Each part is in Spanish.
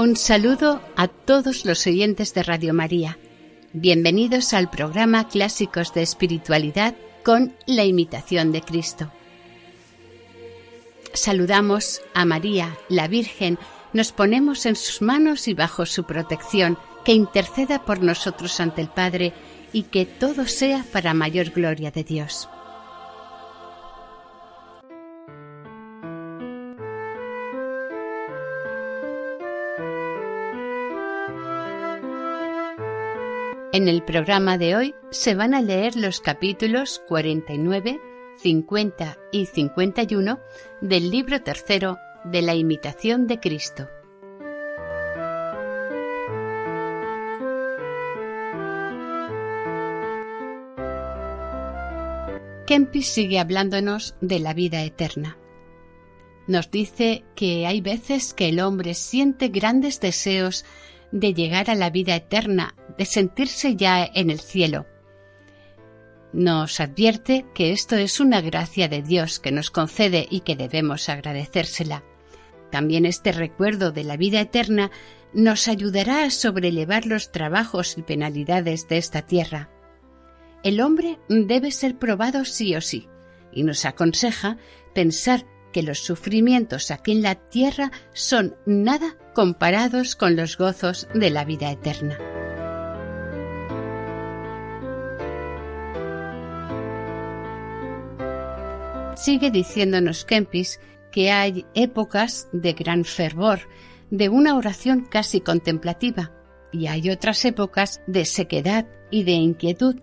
Un saludo a todos los oyentes de Radio María. Bienvenidos al programa Clásicos de Espiritualidad con la imitación de Cristo. Saludamos a María, la Virgen, nos ponemos en sus manos y bajo su protección, que interceda por nosotros ante el Padre y que todo sea para mayor gloria de Dios. En el programa de hoy se van a leer los capítulos 49, 50 y 51 del libro tercero de la imitación de Cristo. Kempis sigue hablándonos de la vida eterna. Nos dice que hay veces que el hombre siente grandes deseos de llegar a la vida eterna, de sentirse ya en el cielo. Nos advierte que esto es una gracia de Dios que nos concede y que debemos agradecérsela. También este recuerdo de la vida eterna nos ayudará a sobrellevar los trabajos y penalidades de esta tierra. El hombre debe ser probado sí o sí, y nos aconseja pensar que los sufrimientos aquí en la tierra son nada comparados con los gozos de la vida eterna. Sigue diciéndonos Kempis que hay épocas de gran fervor, de una oración casi contemplativa, y hay otras épocas de sequedad y de inquietud.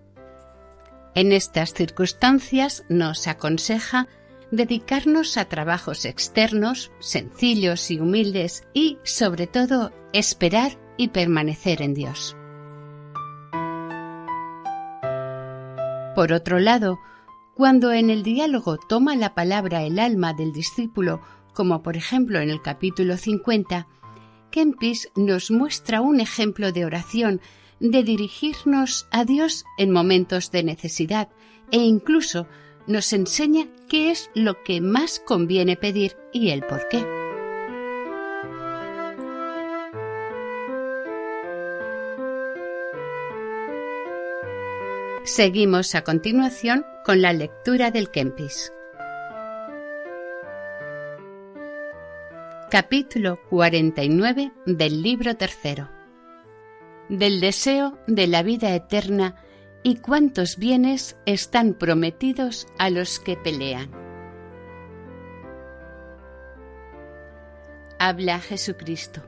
En estas circunstancias nos aconseja dedicarnos a trabajos externos, sencillos y humildes, y, sobre todo, esperar y permanecer en Dios. Por otro lado, cuando en el diálogo toma la palabra el alma del discípulo, como por ejemplo en el capítulo 50, Kempis nos muestra un ejemplo de oración, de dirigirnos a Dios en momentos de necesidad e incluso nos enseña qué es lo que más conviene pedir y el por qué. Seguimos a continuación con la lectura del Kempis. Capítulo 49 del libro tercero. Del deseo de la vida eterna y cuántos bienes están prometidos a los que pelean. Habla Jesucristo.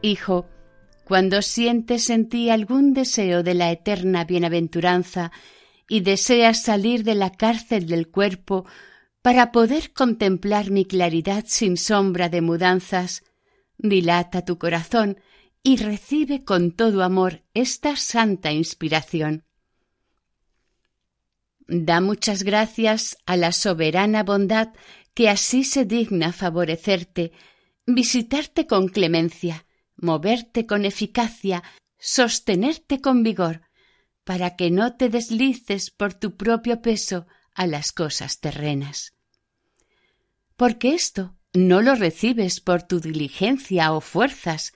Hijo, cuando sientes en ti algún deseo de la eterna bienaventuranza y deseas salir de la cárcel del cuerpo para poder contemplar mi claridad sin sombra de mudanzas, dilata tu corazón y recibe con todo amor esta santa inspiración. Da muchas gracias a la soberana bondad que así se digna favorecerte, visitarte con clemencia, moverte con eficacia, sostenerte con vigor, para que no te deslices por tu propio peso a las cosas terrenas. Porque esto no lo recibes por tu diligencia o fuerzas,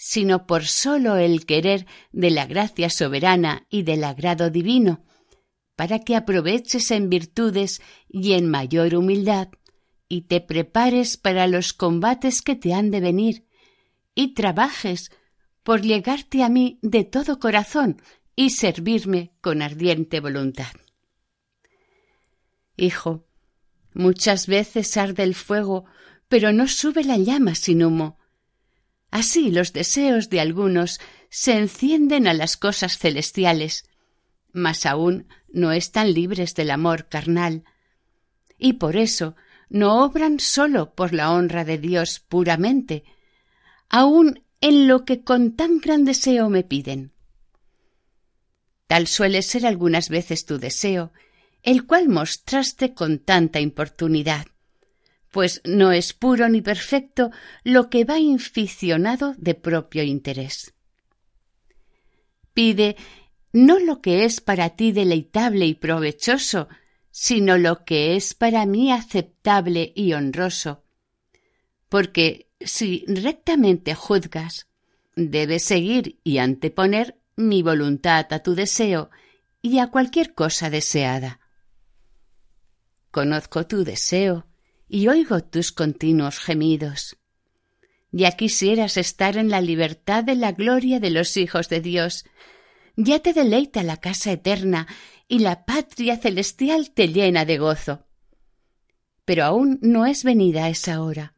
sino por sólo el querer de la gracia soberana y del agrado divino, para que aproveches en virtudes y en mayor humildad, y te prepares para los combates que te han de venir, y trabajes por llegarte a mí de todo corazón y servirme con ardiente voluntad. Hijo, muchas veces arde el fuego, pero no sube la llama sin humo, Así los deseos de algunos se encienden a las cosas celestiales, mas aún no están libres del amor carnal, y por eso no obran sólo por la honra de Dios puramente, aun en lo que con tan gran deseo me piden. Tal suele ser algunas veces tu deseo, el cual mostraste con tanta importunidad, pues no es puro ni perfecto lo que va inficionado de propio interés. Pide no lo que es para ti deleitable y provechoso, sino lo que es para mí aceptable y honroso. Porque si rectamente juzgas, debes seguir y anteponer mi voluntad a tu deseo y a cualquier cosa deseada. Conozco tu deseo y oigo tus continuos gemidos. Ya quisieras estar en la libertad de la gloria de los hijos de Dios, ya te deleita la casa eterna y la patria celestial te llena de gozo. Pero aún no es venida esa hora.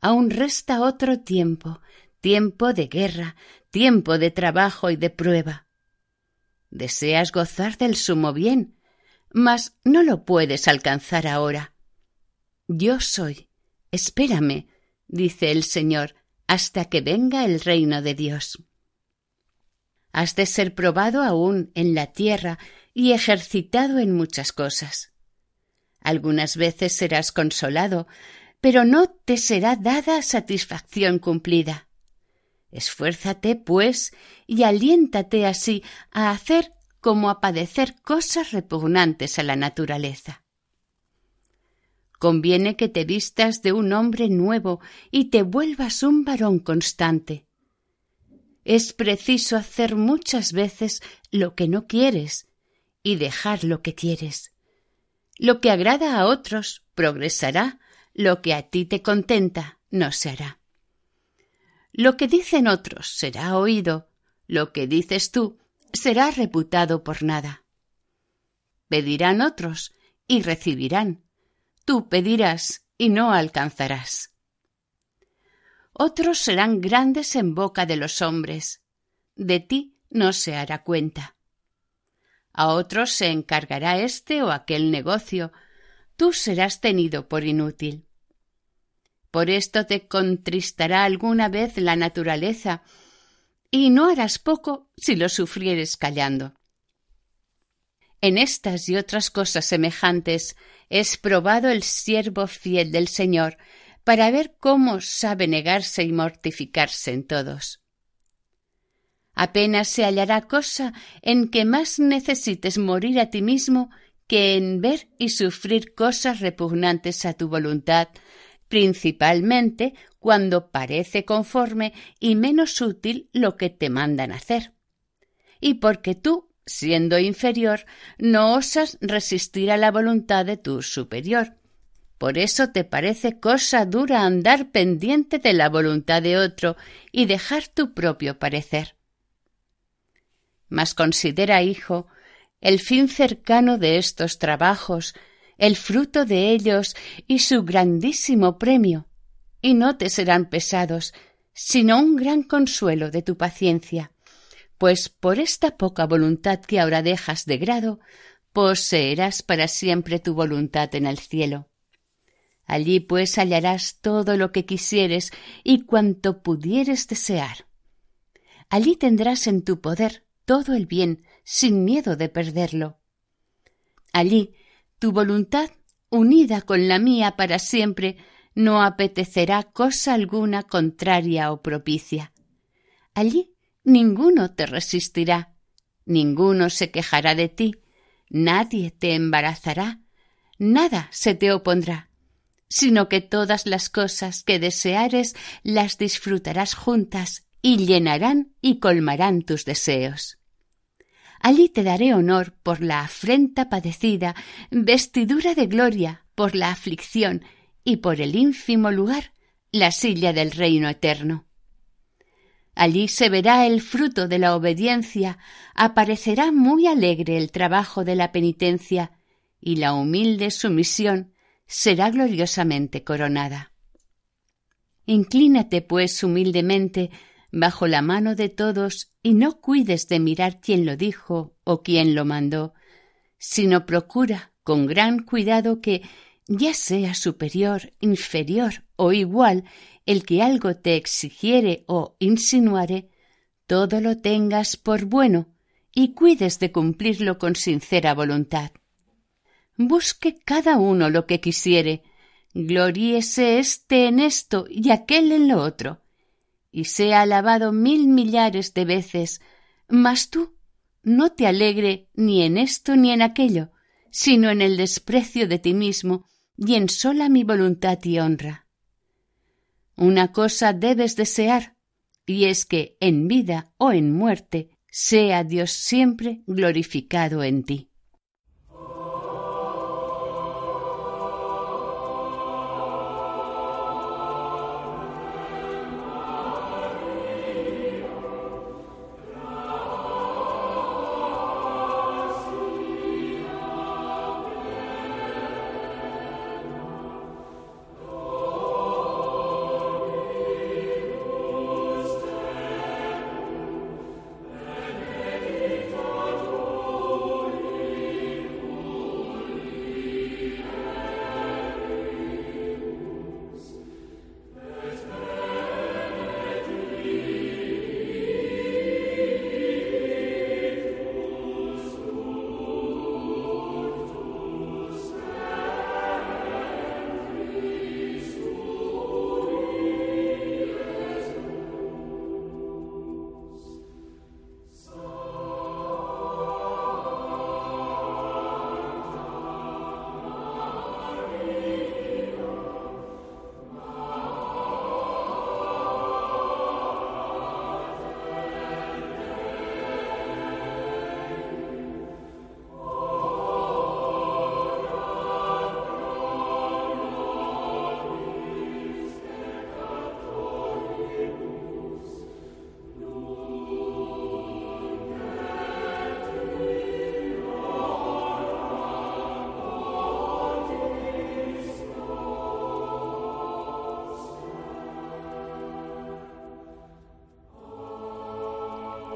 Aún resta otro tiempo, tiempo de guerra, tiempo de trabajo y de prueba. Deseas gozar del sumo bien, mas no lo puedes alcanzar ahora. Yo soy, espérame, dice el Señor, hasta que venga el reino de Dios. Has de ser probado aún en la tierra y ejercitado en muchas cosas. Algunas veces serás consolado, pero no te será dada satisfacción cumplida. Esfuérzate, pues, y aliéntate así a hacer como a padecer cosas repugnantes a la naturaleza. Conviene que te vistas de un hombre nuevo y te vuelvas un varón constante. Es preciso hacer muchas veces lo que no quieres y dejar lo que quieres. Lo que agrada a otros progresará, lo que a ti te contenta no se hará. Lo que dicen otros será oído, lo que dices tú será reputado por nada. Pedirán otros y recibirán. Tú pedirás y no alcanzarás. Otros serán grandes en boca de los hombres. De ti no se hará cuenta. A otros se encargará este o aquel negocio, tú serás tenido por inútil. Por esto te contristará alguna vez la naturaleza, y no harás poco si lo sufrieres callando. En estas y otras cosas semejantes es probado el siervo fiel del Señor, para ver cómo sabe negarse y mortificarse en todos. Apenas se hallará cosa en que más necesites morir a ti mismo que en ver y sufrir cosas repugnantes a tu voluntad, principalmente cuando parece conforme y menos útil lo que te mandan hacer. Y porque tú, siendo inferior, no osas resistir a la voluntad de tu superior. Por eso te parece cosa dura andar pendiente de la voluntad de otro y dejar tu propio parecer mas considera, hijo, el fin cercano de estos trabajos, el fruto de ellos y su grandísimo premio, y no te serán pesados, sino un gran consuelo de tu paciencia, pues por esta poca voluntad que ahora dejas de grado, poseerás para siempre tu voluntad en el cielo. Allí pues hallarás todo lo que quisieres y cuanto pudieres desear. Allí tendrás en tu poder todo el bien sin miedo de perderlo. Allí tu voluntad, unida con la mía para siempre, no apetecerá cosa alguna contraria o propicia. Allí ninguno te resistirá, ninguno se quejará de ti, nadie te embarazará, nada se te opondrá, sino que todas las cosas que deseares las disfrutarás juntas y llenarán y colmarán tus deseos. Allí te daré honor por la afrenta padecida, vestidura de gloria por la aflicción y por el ínfimo lugar, la silla del reino eterno. Allí se verá el fruto de la obediencia, aparecerá muy alegre el trabajo de la penitencia, y la humilde sumisión será gloriosamente coronada. Inclínate, pues, humildemente bajo la mano de todos y no cuides de mirar quién lo dijo o quién lo mandó, sino procura con gran cuidado que, ya sea superior, inferior o igual, el que algo te exigiere o insinuare, todo lo tengas por bueno y cuides de cumplirlo con sincera voluntad. Busque cada uno lo que quisiere, gloríese éste en esto y aquel en lo otro, y sea alabado mil millares de veces, mas tú no te alegre ni en esto ni en aquello, sino en el desprecio de ti mismo y en sola mi voluntad y honra. Una cosa debes desear, y es que en vida o en muerte sea Dios siempre glorificado en ti.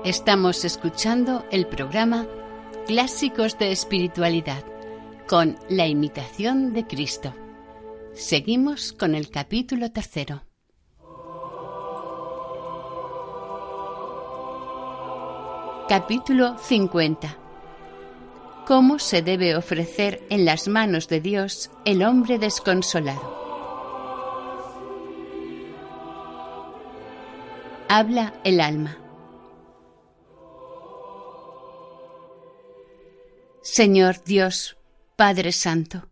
Estamos escuchando el programa Clásicos de Espiritualidad con la imitación de Cristo. Seguimos con el capítulo tercero. Capítulo 50. ¿Cómo se debe ofrecer en las manos de Dios el hombre desconsolado? Habla el alma. Señor Dios, Padre Santo,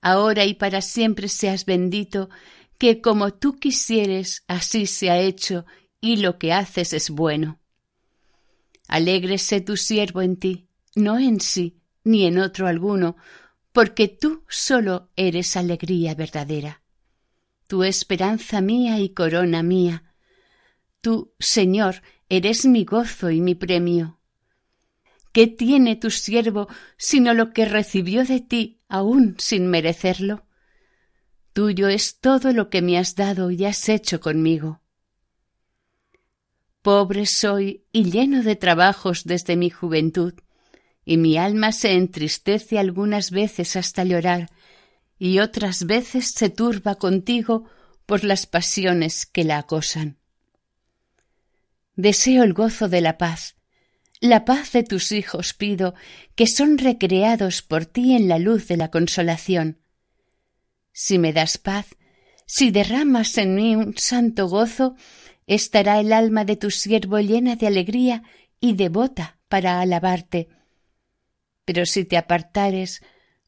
ahora y para siempre seas bendito, que como tú quisieres, así se ha hecho, y lo que haces es bueno. Alégrese tu siervo en ti, no en sí, ni en otro alguno, porque tú solo eres alegría verdadera. Tu esperanza mía y corona mía. Tú, Señor, eres mi gozo y mi premio. ¿Qué tiene tu siervo sino lo que recibió de ti aún sin merecerlo? Tuyo es todo lo que me has dado y has hecho conmigo. Pobre soy y lleno de trabajos desde mi juventud, y mi alma se entristece algunas veces hasta llorar, y otras veces se turba contigo por las pasiones que la acosan. Deseo el gozo de la paz, la paz de tus hijos pido, que son recreados por ti en la luz de la consolación. Si me das paz, si derramas en mí un santo gozo, estará el alma de tu siervo llena de alegría y devota para alabarte. Pero si te apartares,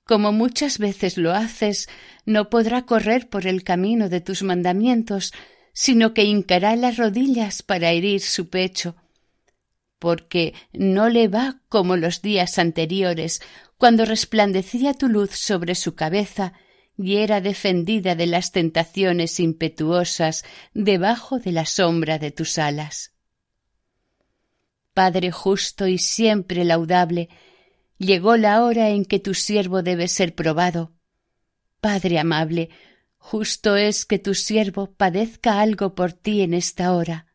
como muchas veces lo haces, no podrá correr por el camino de tus mandamientos, sino que hincará las rodillas para herir su pecho porque no le va como los días anteriores, cuando resplandecía tu luz sobre su cabeza y era defendida de las tentaciones impetuosas debajo de la sombra de tus alas. Padre justo y siempre laudable, llegó la hora en que tu siervo debe ser probado. Padre amable, Justo es que tu siervo padezca algo por ti en esta hora.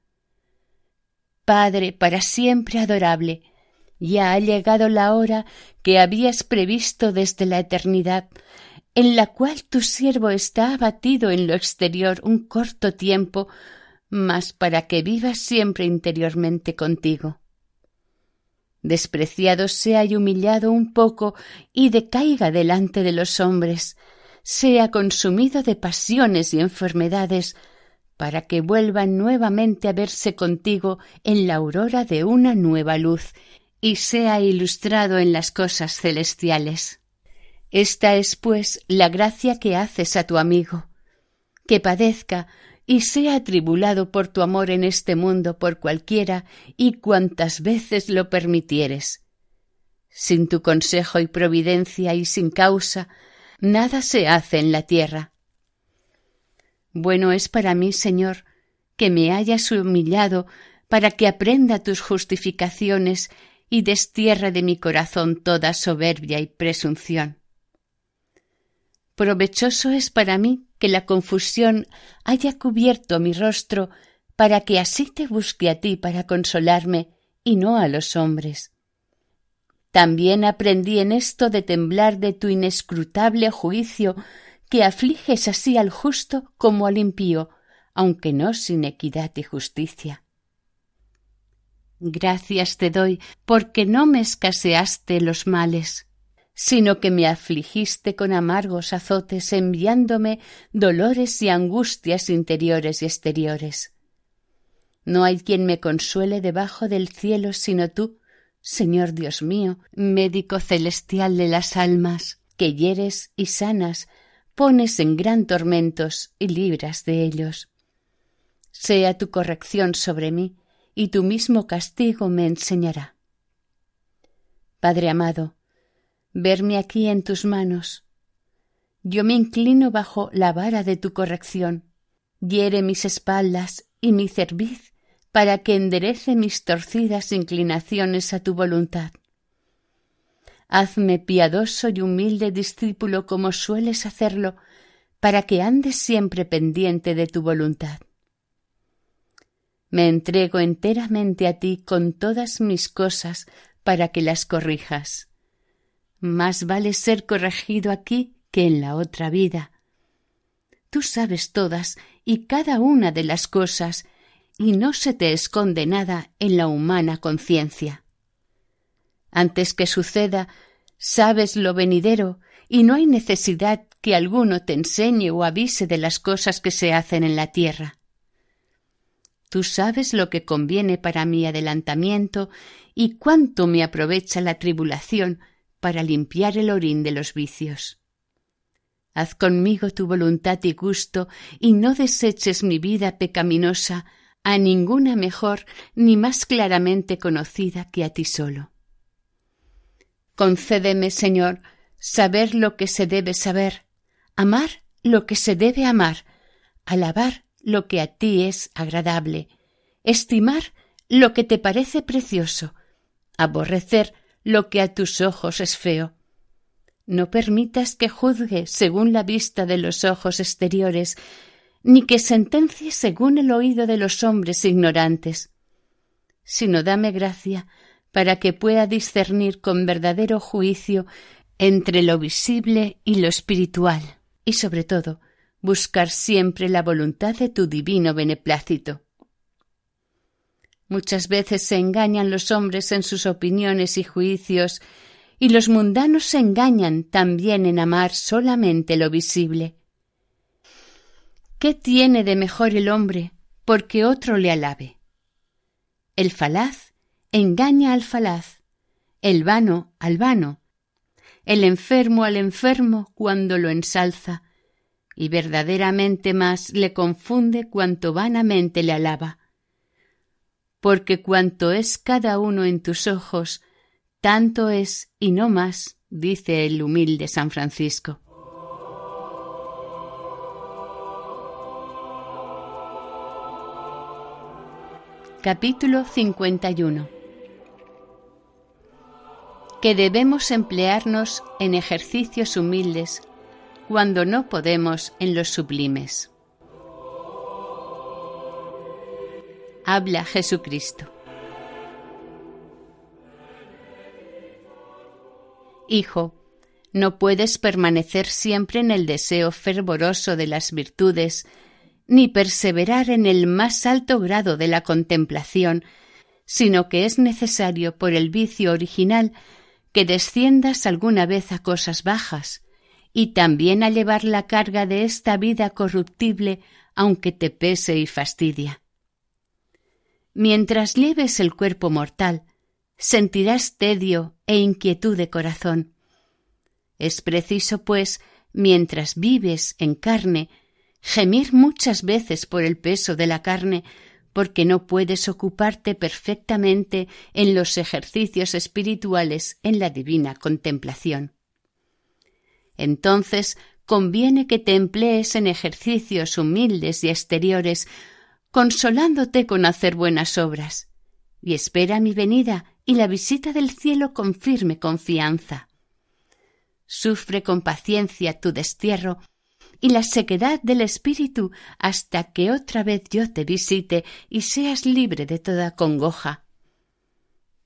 Padre para siempre adorable, ya ha llegado la hora que habías previsto desde la eternidad, en la cual tu siervo está abatido en lo exterior un corto tiempo, mas para que vivas siempre interiormente contigo. Despreciado sea y humillado un poco y decaiga delante de los hombres, sea consumido de pasiones y enfermedades, para que vuelva nuevamente a verse contigo en la aurora de una nueva luz y sea ilustrado en las cosas celestiales. Esta es, pues, la gracia que haces a tu amigo, que padezca y sea atribulado por tu amor en este mundo por cualquiera y cuantas veces lo permitieres. Sin tu consejo y providencia y sin causa, nada se hace en la tierra. Bueno es para mí, Señor, que me hayas humillado para que aprenda tus justificaciones y destierre de mi corazón toda soberbia y presunción. Provechoso es para mí que la confusión haya cubierto mi rostro para que así te busque a ti para consolarme y no a los hombres. También aprendí en esto de temblar de tu inescrutable juicio que afliges así al justo como al impío, aunque no sin equidad y justicia. Gracias te doy porque no me escaseaste los males, sino que me afligiste con amargos azotes enviándome dolores y angustias interiores y exteriores. No hay quien me consuele debajo del cielo sino tú, Señor Dios mío, médico celestial de las almas, que hieres y sanas pones en gran tormentos y libras de ellos. Sea tu corrección sobre mí, y tu mismo castigo me enseñará. Padre amado, verme aquí en tus manos. Yo me inclino bajo la vara de tu corrección. Hiere mis espaldas y mi cerviz para que enderece mis torcidas inclinaciones a tu voluntad. Hazme piadoso y humilde discípulo como sueles hacerlo, para que andes siempre pendiente de tu voluntad. Me entrego enteramente a ti con todas mis cosas para que las corrijas. Más vale ser corregido aquí que en la otra vida. Tú sabes todas y cada una de las cosas, y no se te esconde nada en la humana conciencia. Antes que suceda, sabes lo venidero y no hay necesidad que alguno te enseñe o avise de las cosas que se hacen en la tierra. Tú sabes lo que conviene para mi adelantamiento y cuánto me aprovecha la tribulación para limpiar el orín de los vicios. Haz conmigo tu voluntad y gusto y no deseches mi vida pecaminosa a ninguna mejor ni más claramente conocida que a ti solo. Concédeme, Señor, saber lo que se debe saber, amar lo que se debe amar, alabar lo que a ti es agradable, estimar lo que te parece precioso, aborrecer lo que a tus ojos es feo. No permitas que juzgue según la vista de los ojos exteriores, ni que sentencie según el oído de los hombres ignorantes, sino dame gracia para que pueda discernir con verdadero juicio entre lo visible y lo espiritual, y sobre todo buscar siempre la voluntad de tu divino beneplácito. Muchas veces se engañan los hombres en sus opiniones y juicios, y los mundanos se engañan también en amar solamente lo visible. ¿Qué tiene de mejor el hombre porque otro le alabe? El falaz engaña al falaz, el vano al vano, el enfermo al enfermo cuando lo ensalza, y verdaderamente más le confunde cuanto vanamente le alaba. Porque cuanto es cada uno en tus ojos, tanto es y no más, dice el humilde San Francisco. Capítulo 51 que debemos emplearnos en ejercicios humildes, cuando no podemos en los sublimes. Habla Jesucristo. Hijo, no puedes permanecer siempre en el deseo fervoroso de las virtudes, ni perseverar en el más alto grado de la contemplación, sino que es necesario por el vicio original que desciendas alguna vez a cosas bajas, y también a llevar la carga de esta vida corruptible, aunque te pese y fastidia. Mientras lleves el cuerpo mortal, sentirás tedio e inquietud de corazón. Es preciso, pues, mientras vives en carne, gemir muchas veces por el peso de la carne, porque no puedes ocuparte perfectamente en los ejercicios espirituales en la divina contemplación. Entonces conviene que te emplees en ejercicios humildes y exteriores, consolándote con hacer buenas obras, y espera mi venida y la visita del cielo con firme confianza. Sufre con paciencia tu destierro y la sequedad del espíritu hasta que otra vez yo te visite y seas libre de toda congoja.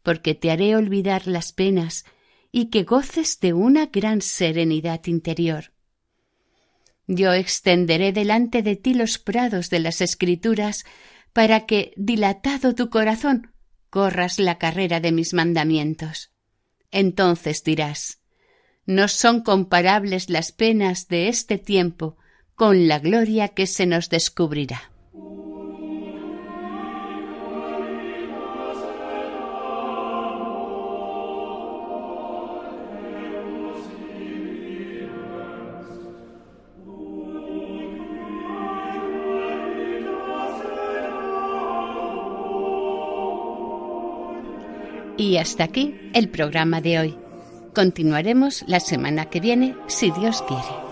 Porque te haré olvidar las penas y que goces de una gran serenidad interior. Yo extenderé delante de ti los prados de las escrituras para que, dilatado tu corazón, corras la carrera de mis mandamientos. Entonces dirás, no son comparables las penas de este tiempo con la gloria que se nos descubrirá. Y hasta aquí el programa de hoy. Continuaremos la semana que viene, si Dios quiere.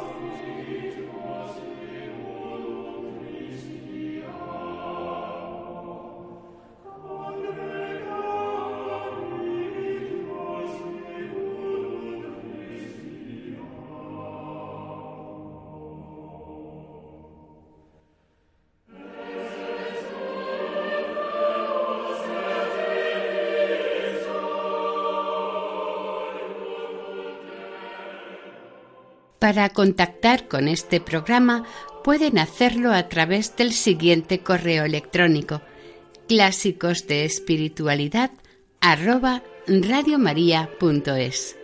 Para contactar con este programa pueden hacerlo a través del siguiente correo electrónico clásicos de espiritualidad radiomaria.es.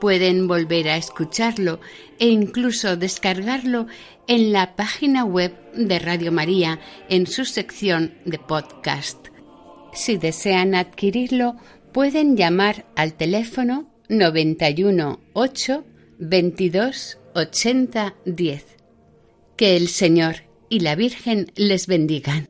Pueden volver a escucharlo e incluso descargarlo en la página web de Radio María en su sección de podcast. Si desean adquirirlo, pueden llamar al teléfono 91 8 22 80 10. Que el Señor y la Virgen les bendigan.